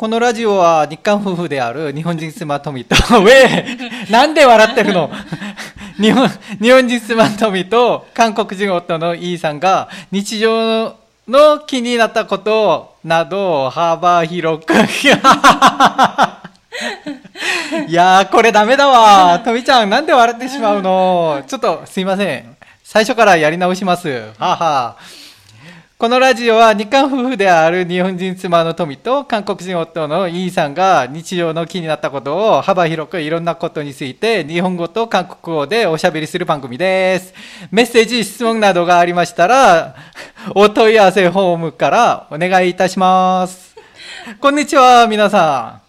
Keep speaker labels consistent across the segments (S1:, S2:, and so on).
S1: このラジオは日韓夫婦である日本人妻トミと、ウェイなんで笑ってるの？日本、日本人妻トミと韓国人夫のイーさんが日常の気になったことなど幅広く。いやー、これダメだわ。トミちゃん、なんで笑ってしまうの？ちょっと、すいません。最初からやり直します。ははこのラジオは日韓夫婦である日本人妻の富と韓国人夫のイーさんが日常の気になったことを幅広くいろんなことについて日本語と韓国語でおしゃべりする番組です。メッセージ、質問などがありましたら、お問い合わせフォームからお願いいたします。こんにちは、皆さ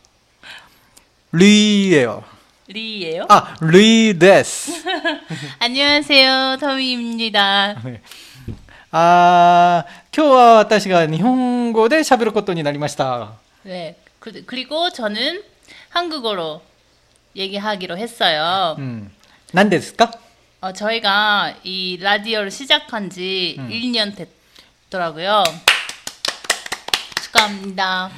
S1: ん。リーエよ。
S2: 리예요?
S1: あ、リーです。
S2: 안녕하세요, 터미입니다.
S1: あー今日は私が日本語で喋ることになりました。
S2: 네. 그, 그리고 저는 한국어로 얘기하기로 했어요.
S1: うん。何ですか
S2: 어, 저희가 이 라디오를 시작한 지
S1: 음.
S2: 1년 됐더라고요. 축하합니다.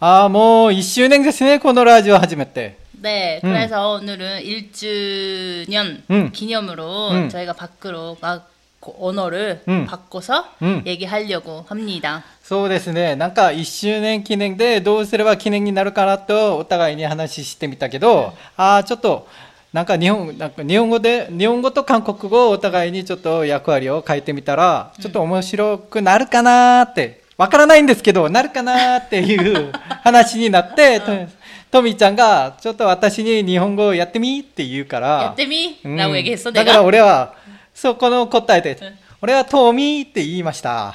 S1: ああ、もう1周年ですね、このラジオ始めて。
S2: 네,
S1: 음.
S2: 그래서 오늘은 1주년
S1: 음.
S2: 기념으로
S1: 음.
S2: 저희가 밖으로 막 고- 언어를
S1: 음.
S2: 바꿔서
S1: 음.
S2: 얘기하려고 합니다.
S1: そうですね。なんか1周年記念でどうすれば記念になるかなとお互いに話してみたけど、ああ、ちょっと、なんか日本、なんか日本語で、日本語と韓国語をお互いにちょっと役割を変えてみたら、ちょっと面白くなるかなーって、わからないんですけど、なるかなーっていう話になって、とトミちゃんが、ちょっと私に日本語をやってみって言うから、
S2: 야떼미?
S1: うん
S2: 라고 얘기했어,
S1: だから
S2: 내가?
S1: 俺は、 そこの答えで
S2: うん、
S1: 俺はトミーって言いました。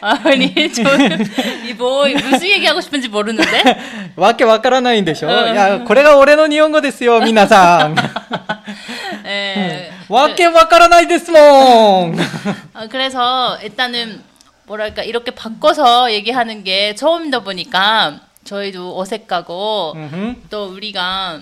S2: 아니, 저는, 이 뭐, 무슨 얘기하고 싶은지 모르는데?
S1: わけわからないんでしょい
S2: うん
S1: や、これが俺の日本語ですよ、皆さん。
S2: 예.
S1: わけわからないですもん。
S2: 아, 그래서 일단은, 뭐랄까, 이렇게 바꿔서 얘기하는 게 처음이다 보니까 저희도 어색하고,
S1: うんふん
S2: 또 우리가,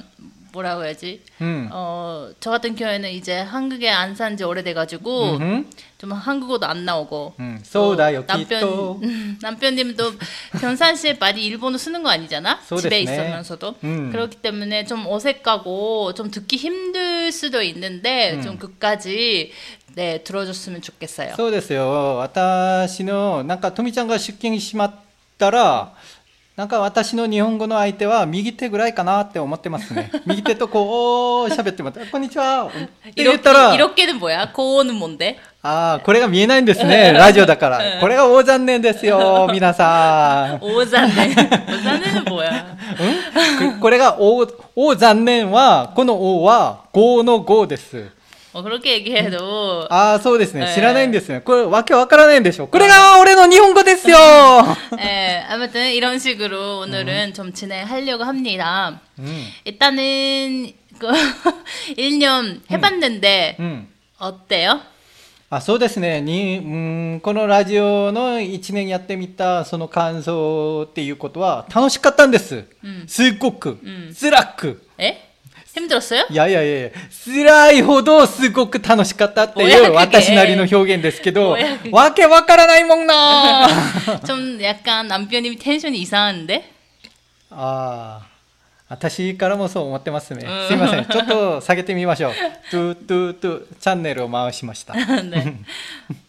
S2: 뭐라고 해야지?
S1: うん。
S2: 어, 저 같은 경우에는 이제 한국에 안 산 지 오래돼가지고,
S1: うんふん
S2: 좀 한국어도 안 나오고.
S1: うんそうだよ、きっ
S2: 남편
S1: と。
S2: 남편님도 변산 씨에 많이 일본어 쓰는 거 아니잖아.
S1: そう
S2: 집에
S1: ですね。
S2: 있으면서도
S1: 음.
S2: 그렇기 때문에 좀 어색하고 좀 듣기 힘들 수도 있는데
S1: 음.
S2: 좀 끝까지 네 들어줬으면 좋겠어요.
S1: そうですよ。私の、なんか、とみちゃんが出勤しまったら、 なんか私の日本語の相手は右手ぐらいかなって思ってますね。右手とこう喋ってもらって、こんにちはって言ったら、
S2: 이렇게, 는 뭐야? 고어는 뭔데?
S1: ああ、これが見えないんですね。ラジオだから。これが大残念ですよ、皆さん。
S2: 오자네. 오자네는 뭐야?
S1: んここれが大、大残念は、この大は5の5です。
S2: 어, 그렇게 얘기해도
S1: ああ、そうですね。
S2: えー
S1: 知らないんですね。これ、わけわからないんでしょ。これが俺の日本語ですよ
S2: 예, 아무튼 이런 식으로 오늘은 좀 진행하려고 합니다.
S1: うん。
S2: 일단은 그 1년 해봤는데
S1: うん。
S2: 어때요?
S1: あそうですねに、うん、このラジオの1年やってみたその感想っていうことは楽しかったんです。
S2: うん
S1: すっごく、
S2: うん
S1: 辛く。
S2: 에? 힘들었어요?
S1: いやいやいや辛いほどすごく楽しかったっていう
S2: 親だけ
S1: 私なりの表現ですけど
S2: 親だけ、
S1: わけわからないもんな
S2: 좀 약간 남편님이 텐션이 이상한데?
S1: ああ、私からもそう思ってますね
S2: うん。
S1: すいません。ちょっと下げてみましょう。トゥトゥトゥチャンネルを回しました。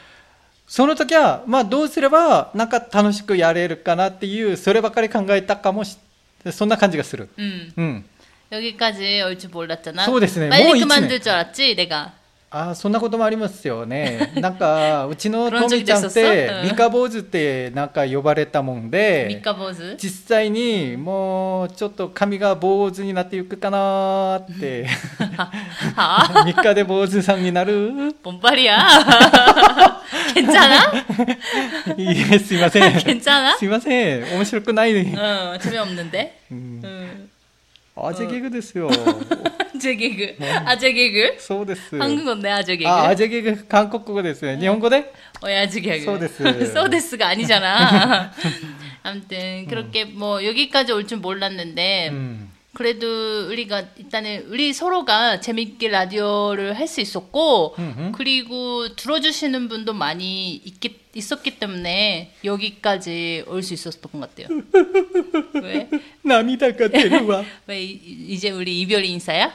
S1: その時は、まあどうすればなんか楽しくやれるかなっていう、そればかり考えたかもし、そんな感じがする。
S2: 음,
S1: うん。
S2: 여기까지 올 줄 몰랐잖아.
S1: そうですね。
S2: 빨리
S1: もう一年
S2: 그만둘 줄 알았지, 내가.
S1: ああ、そんなこともありますよね。なんか、うちの
S2: 그런
S1: ト
S2: 적이
S1: ミちゃんっ
S2: 있었어?
S1: て、
S2: 응.
S1: 三日坊主ってなんか呼ばれたもんで、
S2: 미카보즈.
S1: 実際にもうちょっと髪が坊主になっていくかなーって、
S2: 아,
S1: 3日で坊主さんになる
S2: 뭔 말이야? 괜찮아?
S1: いいえ、すいません。
S2: 괜찮아?
S1: すいません。面白くない。
S2: 어, 재미없는데?
S1: うん
S2: 음.
S1: 아재 개그 で すよ。
S2: 아재 개그. 아재 개그?
S1: そうです。
S2: 한국어인데 아재 개그.
S1: あ、アジェゲグ韓国語ですよ。日本語で
S2: 오야지 개그.
S1: 소데스.
S2: 소데스가 아니잖아. 아무튼 그렇게 뭐 여기까지 올 줄 몰랐는데
S1: うん。
S2: 그래도 우리가 일단은 우리 서로가 재밌게 라디오를 할 수 있었고
S1: 음,
S2: 그리고 들어주시는 분도 많이 있기, 있었기 때문에 여기까지 올 수 있었던 것 같아요. 왜?
S1: 涙が出るわ。
S2: 왜 이- 이제 우리 이별 인사야?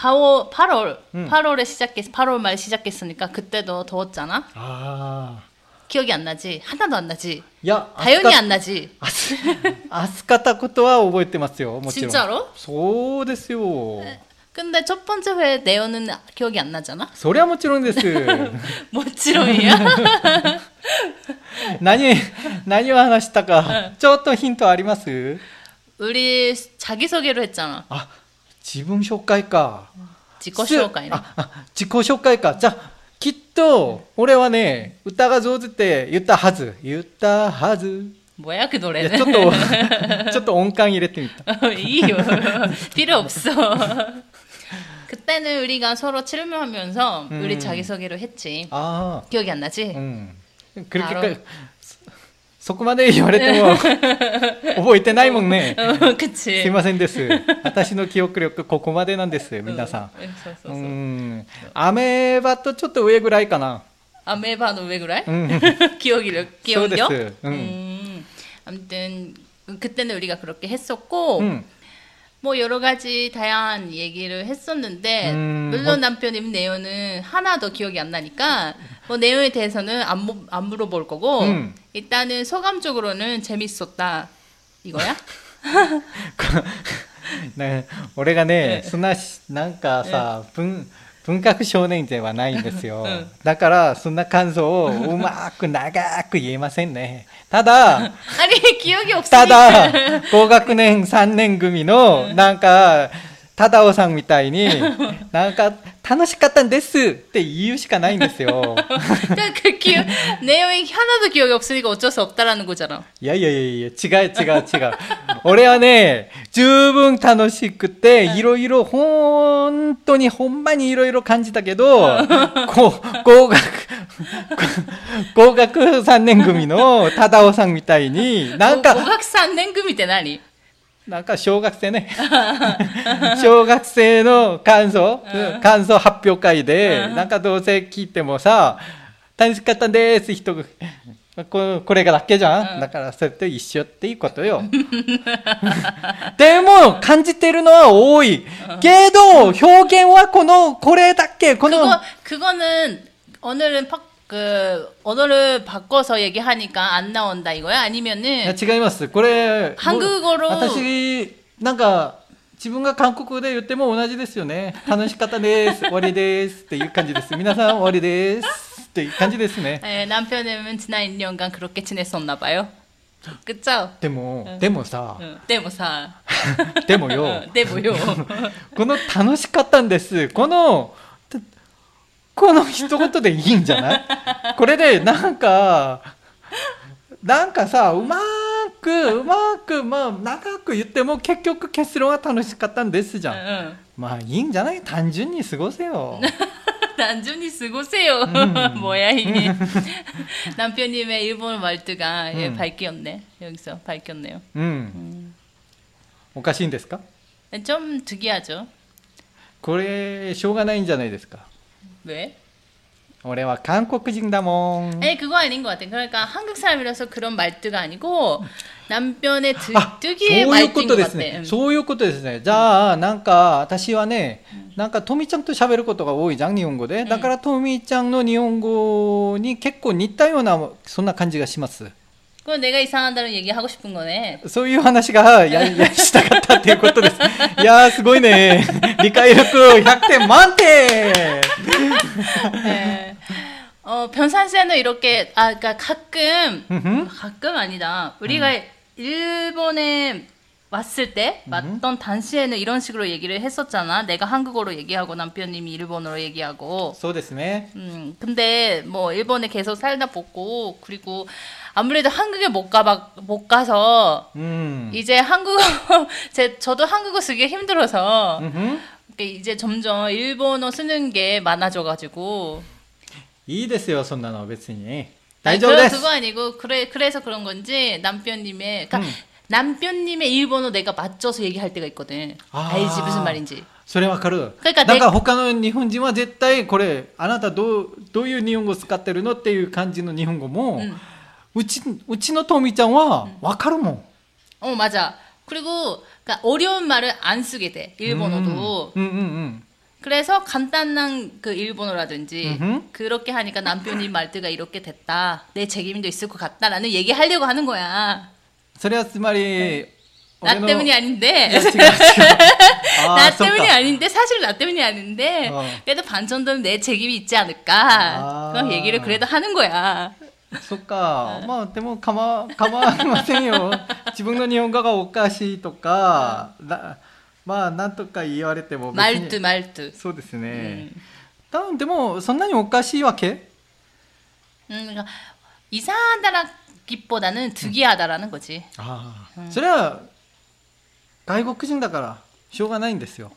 S2: 8월 8월
S1: 음.
S2: 8월에 시작했 8월 말 시작했으니까 그때도 더웠잖아.
S1: あ
S2: 기억이 안 나지? 하나도 안 나지?
S1: ー。いや、
S2: 당연히 안 나지.
S1: 暑かったことは覚えてますよ、もちろん。
S2: 진짜로?
S1: そうですよ。
S2: 근데 첫 번째 회 내용은 기억이 안 나잖아.
S1: そりゃもちろんです。
S2: 뭐지롱이야?
S1: 何、何を話したか、ちょっとヒントあります
S2: 우리 자기 소개로 했잖아.
S1: あ、 自分紹介か。
S2: 지코紹介ね.
S1: あ、あ自己紹介か。じゃあ、きっと、俺はね、歌が上手って言ったはず。言ったはず。
S2: 뭐야 그
S1: いや、
S2: 노래는?
S1: ちょっと、ちょっと音感入れてみた。
S2: 이요 필요 없어. 그때는 우리가 서로 칠면하면서
S1: 음.
S2: 우리 자기소개를 했지.
S1: あ
S2: 기억이 안 나지?
S1: あ、うん。くる
S2: 바로
S1: そそこまで言われても、覚えてないもんね。
S2: 어,
S1: す
S2: 그치.
S1: いませんです。私の記憶力、ここまでなんです、皆さん。
S2: 응, 써, 써,
S1: う
S2: 써.
S1: ん。アメーバとちょっと上ぐらいかな。
S2: 아메바는 왜 그래?
S1: うん。
S2: 기억이 기억력?
S1: 소데스. 응.
S2: 음. 아무튼 그때는 우리가 그렇게 했었고
S1: うん。
S2: 뭐 여러 가지 다양한 얘기를 했었는데
S1: 음,
S2: 물론
S1: 어...
S2: 남편님 내용은 하나 도 기억이 안 나니까 뭐 내용에 대해서는 안, 안 물어볼 거고
S1: 음.
S2: 일단은 소감적으로는 재밌었다. 이거야?
S1: 네, 오래간에 네. 스나 씨, 뭔가さ、文 文学少年ではないんですよ、
S2: うん、
S1: だからそんな感想をうまく長く言えませんね。ただ ただ高学年3年組のなんか忠雄さんみたいになんか楽しかったんですって言うしかないんですよ。
S2: 그러니까 그 기억 내용이 하나도 기억이 없으니까 어쩔 수 없다라는 거잖아.
S1: いやいやいやいや、違う違う違う。俺はね、十分楽しくて、いろいろ、本当にほんまにいろいろ感じたけど、こう、合格、合格3年組の忠夫さんみたいに、なんか、
S2: 고각산 냉금이 때何?
S1: なんか小学生ね。小学生の感想、感想発表会で、なんかどうせ聞いてもさ、楽しかったです、人が。ここれがだけじゃん、だからそれと一緒っていうことよ。でも、感じてるのは多い。けど、表現はこの、これだけ、この、
S2: 그거 그거는 오늘은 팍, 그 언어를 바꿔서 얘기하니까 안 나온다 이거야?
S1: いや
S2: 아니면은
S1: 違います。これ、
S2: 韓国語の
S1: 私、なんか、自分が韓国語で言っても同じですよね。楽しかったです。終わりです。っていう感じです。皆さん終わりです。っていう感じですね。
S2: 예, 남편은 지난 1년간 그렇게 지냈었나 봐요. 그쵸?
S1: でも、でもさ、
S2: 응. 데모사.
S1: でもよ、
S2: 데모요.
S1: この楽しかったんです。この、た この一言でいいんじゃないこれで、なんか、なんかさ、うまーく、うまーく、まあ、長く言っても結局結論は楽しかったんですじゃん。
S2: 응.
S1: まあ、いいんじゃない単純に過ごせよ。
S2: 단순히 쓰고세요.
S1: 음.
S2: 뭐야 이게. 남편님의 일본 말투가 예,
S1: 음.
S2: 밝혔네. 여기서 밝혔네요.
S1: うん。おかしいんですか
S2: 좀 특이하죠.
S1: これ、しょうがないんじゃないですか。
S2: 왜?
S1: 俺は韓国人だもん。
S2: 아니 그거 아닌 것 같아. 그러니까 한국 사람이라서 그런 말투가 아니고 남편의 드,
S1: あ、そう
S2: 특유의
S1: いうこ
S2: 말투인
S1: と
S2: 것
S1: で
S2: 같아.
S1: すね。
S2: 응.
S1: そういうことですね。じゃあ、なんか、私はね、なんか、トミちゃんと喋ることが多いじゃん、日本語で。だから、トミちゃんの日本語に結構似たような、そんな感じがします。
S2: 그건 내가 이상하다는 얘기 하고 싶은 거네.
S1: そういう話がややしたかったっていうことです。いやー、すごいね。理解力100点満点
S2: 네. 어, 변산시에는 이렇게, 아, 그니까 가끔,
S1: 음.
S2: 가끔 아니다. 우리가 일본에 왔을 때, 왔던 당시에는 이런 식으로 얘기를 했었잖아. 내가 한국어로 얘기하고 남편님이 일본어로 얘기하고.
S1: そうですね。
S2: 음, 근데 뭐 일본에 계속 살다 보고, 그리고 아무래도 한국에 못 가봐, 못 가서,
S1: うん。
S2: 이제 한국어, 제, 저도 한국어 쓰기 힘들어서,
S1: うんふん
S2: 이렇게 이제 점점 일본어 쓰는 게 많아져가지고.
S1: いいですよ、そんなのは別に。
S2: 아니,
S1: 大丈夫で
S2: 그,
S1: す。
S2: 그거 아니고, 그래, 그래서 그런 건지, 남편님의, 그러니까
S1: 음.
S2: 남편님의 일본어 내가 맞춰서 얘기할 때가 있거든.
S1: 아.
S2: 알지, 무슨 말인지.
S1: それわかる。
S2: 그러니까
S1: なん
S2: 내
S1: か他の日本人は絶対これ、あなたどう、どういう日本語使ってるのっていう感じの日本語も、
S2: 음.
S1: うち、うちのトミちゃんはわかるもん。
S2: 어, 맞아. 그리고 그러니까 어려운 말을 안 쓰게 돼 일본어도.
S1: 음, 음, 음,
S2: 그래서 간단한 그 일본어라든지
S1: 음흠.
S2: 그렇게 하니까 남편님 말투가 이렇게 됐다. 내 책임도 있을 것 같다라는 얘기 하려고 하는 거야.
S1: 소리야
S2: 스마리
S1: 네. 나
S2: 때문이 아닌데.
S1: 아,
S2: 나 때문이 아닌데 사실 나 때문이 아닌데
S1: 어.
S2: 그래도 반전도는 내 책임이 있지 않을까
S1: 아.
S2: 그런 얘기를 그래도 하는 거야.
S1: そっか。まあ、でも、かま、かまいませんよ。自分の日本語がおかしいとか、なまあ、なんとか言われても別に
S2: 말투 말투.
S1: そうですね。
S2: 음.
S1: 多分でも、そんなにおかしいわけ
S2: 음, 그러니까 이상하다라기보다는 특이하다라는 거지.
S1: ああ、それは、外国人だから、しょうがないんですよ。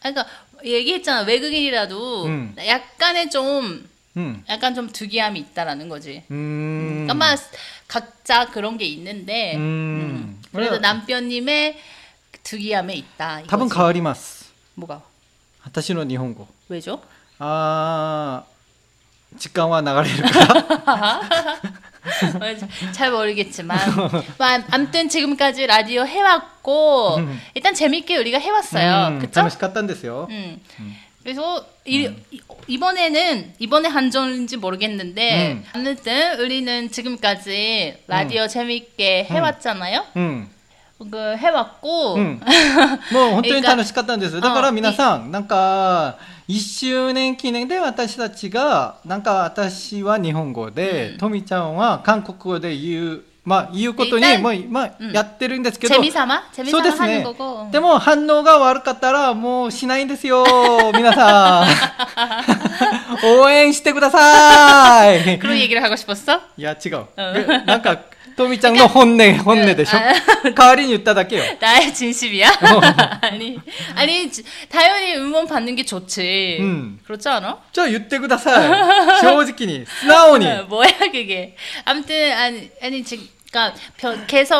S2: 그러니까 얘기했잖아 외국인이라도
S1: 음.
S2: 약간의 좀
S1: 음.
S2: 약간 좀 특이함이 있다라는 거지.
S1: 음. 음.
S2: 그러니까 아마 각자 그런 게 있는데
S1: 음.
S2: 음. 그래도 남편님의 특이함에 있다. 이거지.
S1: 답은 가을이마스.
S2: 뭐가?
S1: 아타시노
S2: 니혼고.
S1: 왜죠? 아, 직관화 나가릴까?
S2: 잘 모르겠지만 뭐, 아무튼 지금까지 라디오 해왔고
S1: 음.
S2: 일단 재밌게 우리가 해왔어요.
S1: 음,
S2: 그쵸?
S1: 재밌었던데요. 음.
S2: 음. 그래서 이, 번에는 이번에 한정인지 모르겠는데
S1: 음.
S2: 아무튼 우리는 지금까지 라디오 재밌게 해왔잖아요.
S1: うん。
S2: 그 해왔고
S1: うんもう本当に楽しかったんです。だから
S2: うん
S1: 皆さん、なんか、1周年記念で私たちが、なんか私は日本語で、
S2: うん
S1: トミちゃんは韓国語で言う、 まあ言うことに、
S2: 일단
S1: もう、まあ
S2: うん
S1: やってるんですけど、
S2: 재미삼아
S1: そう
S2: 재미삼아
S1: です
S2: 하는
S1: ね
S2: 거고.
S1: 。でも反応が悪かったらもうしないんですよ、皆さん。応援してください。
S2: 그런 얘기를 하고 싶었어?
S1: いや、違う。
S2: うん
S1: なんか、トミちゃんの本音、本音でしょ。代わりに言っただけよ。
S2: 나의 진심이야? 아니, 아니, 지- 당연히 응원 받는 게 좋지.
S1: 음.
S2: 그렇지 않아?
S1: じゃあ言ってください。正直に、素直に。
S2: 어, 뭐야 그게? 아무튼 아니 아니 지금 그러니까 계속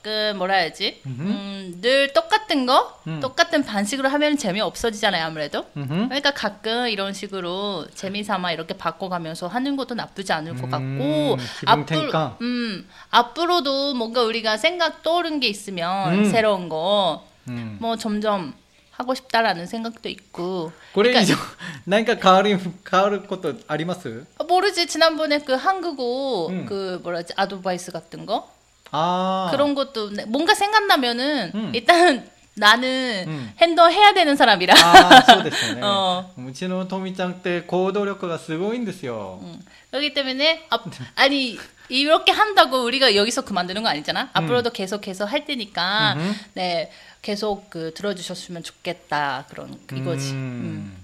S2: 그 뭐라 해야지? 음, 늘 똑같은 거
S1: 음.
S2: 똑같은 반식으로 하면 재미 없어지잖아요 아무래도.
S1: 음흠.
S2: 그러니까 가끔 이런 식으로 재미삼아 이렇게 바꿔가면서 하는 것도 나쁘지 않을 것 음, 같고
S1: 음, 앞으로
S2: 음 앞으로도 뭔가 우리가 생각 떠오른 게 있으면
S1: 음.
S2: 새로운 거뭐
S1: 음.
S2: 점점 하고 싶다라는 생각도 있고
S1: これ以上
S2: 그러니까
S1: 、何か変わる、変わることあります
S2: 어, 모르지 지난번에 그 한국어
S1: 음.
S2: 그 뭐라지 아드바이스 같은 거
S1: ああ。
S2: 그런 것도 내- 뭔가 생각나면은
S1: 음.
S2: 일단 나는
S1: 음.
S2: 핸들 해야 되는 사람이라
S1: ああ、そうですよね。
S2: 어.
S1: うちのトミちゃんって行動力がすごいんですよ。
S2: 음. 그렇기 때문에 앞, 아니 이렇게 한다고 우리가 여기서 그만두는 거 아니잖아. 음. 앞으로도 계속해서 할 테니까
S1: 음.
S2: 네 계속 그 들어주셨으면 좋겠다 그런 이거지. 음.
S1: 음.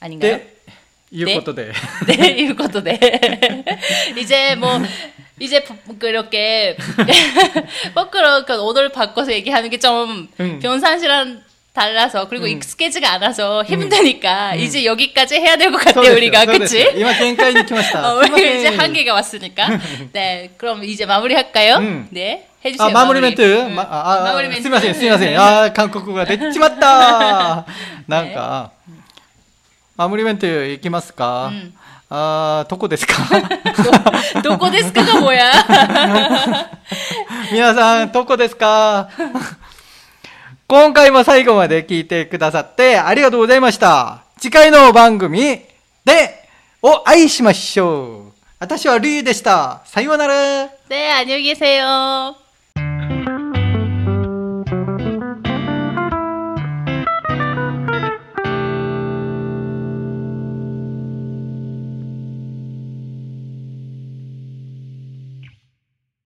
S2: 아닌가요?
S1: 네. 이것도 네. 네,
S2: 네 이것도 네. 이제 뭐 이제 뭐 그렇게 거꾸로 그 옷을 바꿔서 얘기하는 게 좀 변상실한. 달라서 그리고
S1: 음.
S2: 익숙해지가 않아서 힘드니까 이제 여기까지 해야 될 것
S1: そ
S2: 같아
S1: うですよ
S2: 우리가
S1: そうですよ
S2: 그치?
S1: 今限界に来ました。
S2: 어,
S1: すいま
S2: 우리
S1: せん
S2: 이제 한계가 왔으니까 네 그럼 이제 마무리할까요?
S1: 음.
S2: 네 해주세요
S1: あ、マムリメント、
S2: 음.
S1: ま、あ、あ、
S2: マムリメント
S1: すいません、すいません。あー、韓国語が出ちまったなんか、マムリメント行きますか、
S2: うん
S1: あー、どこですか
S2: 도, 고 데스크가 뭐야?
S1: 皆さん、どこですか 今回も最後まで聞いてくださってありがとうございました。次回の番組でお会いしましょう。私はリュウでした。さようなら。
S2: 네 안녕히 계세요.